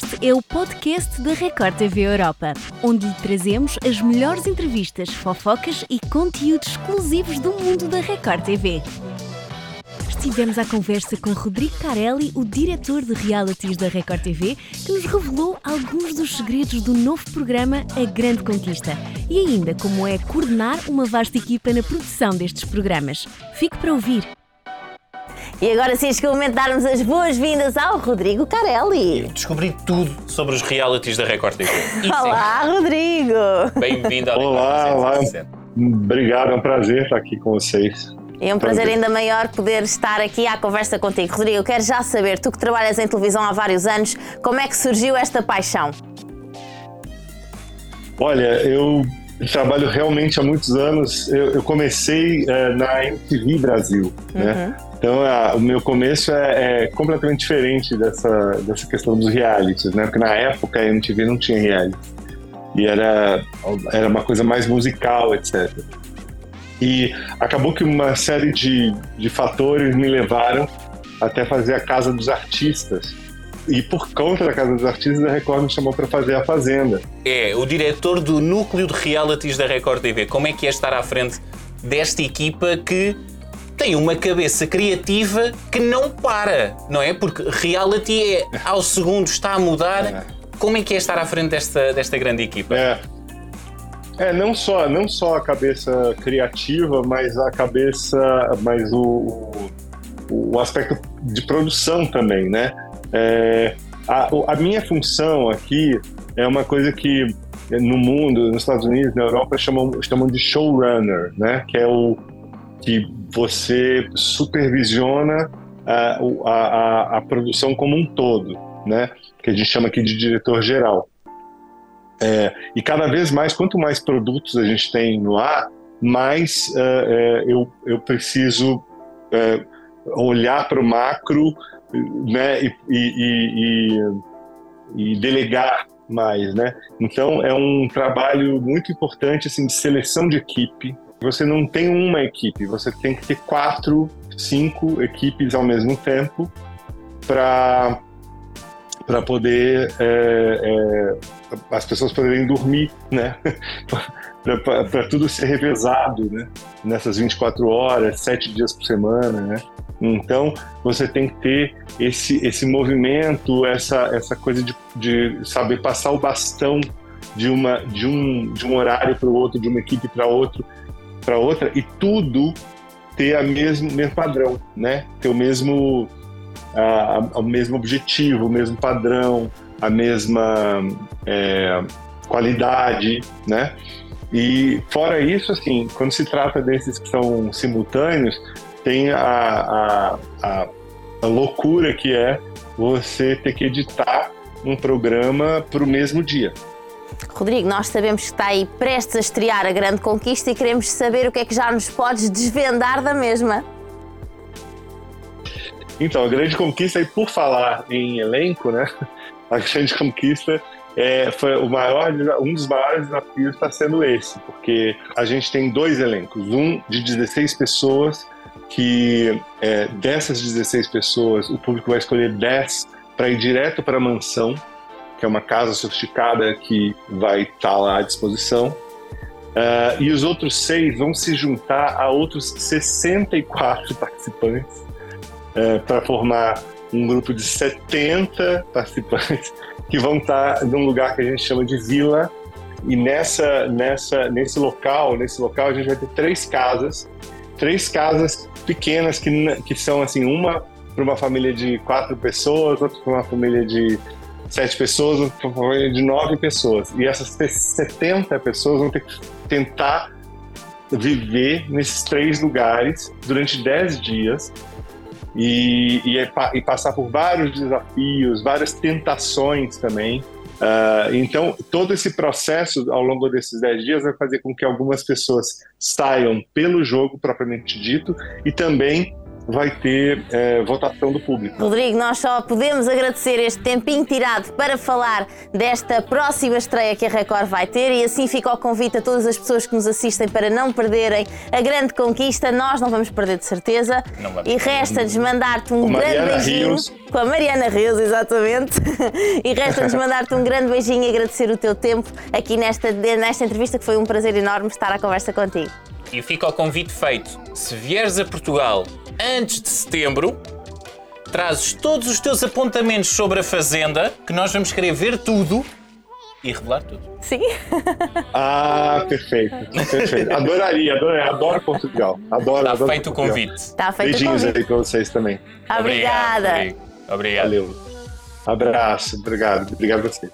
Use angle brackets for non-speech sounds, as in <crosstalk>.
Este é o podcast da Record TV Europa, onde lhe trazemos as melhores entrevistas, fofocas e conteúdos exclusivos do mundo da Record TV. Estivemos à conversa com Rodrigo Carelli, o diretor de realities da Record TV, que nos revelou alguns dos segredos do novo programa A Grande Conquista e ainda como é coordenar uma vasta equipa na produção destes programas. Fique para ouvir. E agora sim, chegou o momento de darmos as boas-vindas ao Rodrigo Carelli. Descobri tudo sobre os realities da Record TV. <laughs> Olá, Rodrigo! Bem-vindo ao Olá, olá. Obrigado, é um prazer estar aqui com vocês. É um prazer ainda maior poder estar aqui à conversa contigo. Rodrigo, eu quero já saber, tu que trabalhas em televisão há vários anos, como é que surgiu esta paixão? Olha, eu trabalho realmente há muitos anos. Eu, eu comecei é, na MTV Brasil, né? uhum. né? Então, a, o meu começo é, é, completamente diferente dessa, dessa questão dos realities, né? Porque na época a MTV não tinha reality. E era, era uma coisa mais musical, etc. E acabou que uma série de, de fatores me levaram até fazer a Casa dos Artistas. E por conta da Casa dos Artistas, a Record me chamou para fazer a Fazenda. É, o diretor do núcleo de realities da Record TV. Como é que é estar à frente desta equipa que tem uma cabeça criativa que não para, não é? Porque reality é ao segundo está a mudar. É. Como é que é estar à frente desta, desta grande equipa? É. É, não só, não só a cabeça criativa, mas a cabeça, mas o, o, o aspecto de produção também, né? É, a, a minha função aqui é uma coisa que no mundo, nos Estados Unidos, na Europa, chamam, chamam de showrunner, né? Que é o que você supervisiona a, a, a, produção como um todo, né? Que a gente chama aqui de diretor geral. É, e cada vez mais, quanto mais produtos a gente tem no ar, mais é, é eu, eu preciso é, olhar para o macro né, e, e, e, e, delegar mais. Né? Então, é um trabalho muito importante assim, de seleção de equipe. Você não tem uma equipe, você tem que ter quatro, cinco equipes ao mesmo tempo para para poder é, é, as pessoas poderem dormir, né? <laughs> para tudo ser revezado, né? Nessas 24 horas, sete dias por semana, né? Então você tem que ter esse esse movimento, essa essa coisa de, de saber passar o bastão de uma de um de um horário para o outro, de uma equipe para outro, para outra e tudo ter a mesmo mesmo padrão, né? Ter o mesmo a, o mesmo objetivo, o mesmo padrão, a mesma é, qualidade, né? E fora isso, assim, quando se trata desses que são simultâneos, tem a, a, a, loucura que é você ter que editar um programa para o mesmo dia. Rodrigo, nós sabemos que está aí prestes a estrear a grande conquista e queremos saber o que é que já nos podes desvendar da mesma. Então, a grande conquista, e por falar em elenco, né? <laughs> A grande conquista é, foi o maior, um dos maiores desafios está sendo esse, porque a gente tem dois elencos, um de 16 pessoas, que é, dessas 16 pessoas, o público vai escolher 10 para ir direto para a mansão, que é uma casa sofisticada que vai estar tá lá à disposição. Uh, e os outros seis vão se juntar a outros 64 participantes é, para formar um grupo de 70 participantes que vão estar num lugar que a gente chama de vila. E nessa, nessa, nesse local, nesse local a gente vai ter três casas, três casas pequenas que, que são assim uma para uma família de quatro pessoas, outra para uma família de sete pessoas, outra para uma família de nove pessoas. E essas 70 pessoas vão ter que tentar viver nesses três lugares durante dez dias e, e, é e, passar por vários desafios, várias tentações também. Uh, então, todo esse processo ao longo desses 10 dias vai fazer com que algumas pessoas saiam pelo jogo propriamente dito e também vai ter é, votação do público. Rodrigo, nós só podemos agradecer este tempinho tirado para falar desta próxima estreia que a Record vai ter e assim fica o convite a todas as pessoas que nos assistem para não perderem a grande conquista. Nós não vamos perder de certeza. E resta-nos mandar-te um grande beijinho. Rios. Com a Mariana Rios, exatamente. <laughs> e resta-nos mandar-te um grande beijinho e agradecer o teu tempo aqui nesta, nesta entrevista, que foi um prazer enorme estar à conversa contigo. E fica o convite feito. Se vieres a Portugal antes de setembro, trazes todos os teus apontamentos sobre a Fazenda, que nós vamos querer ver tudo e revelar tudo. Sim. Ah, perfeito. Perfeito. Adoraria, adoraria. Adoro Portugal. Adoro. Está adoro feito Portugal. o convite. Está feito Beijinhos o convite. aí para vocês também. Obrigada. Obrigado. Obrigado. Valeu. Abraço. Obrigado. Obrigado a você.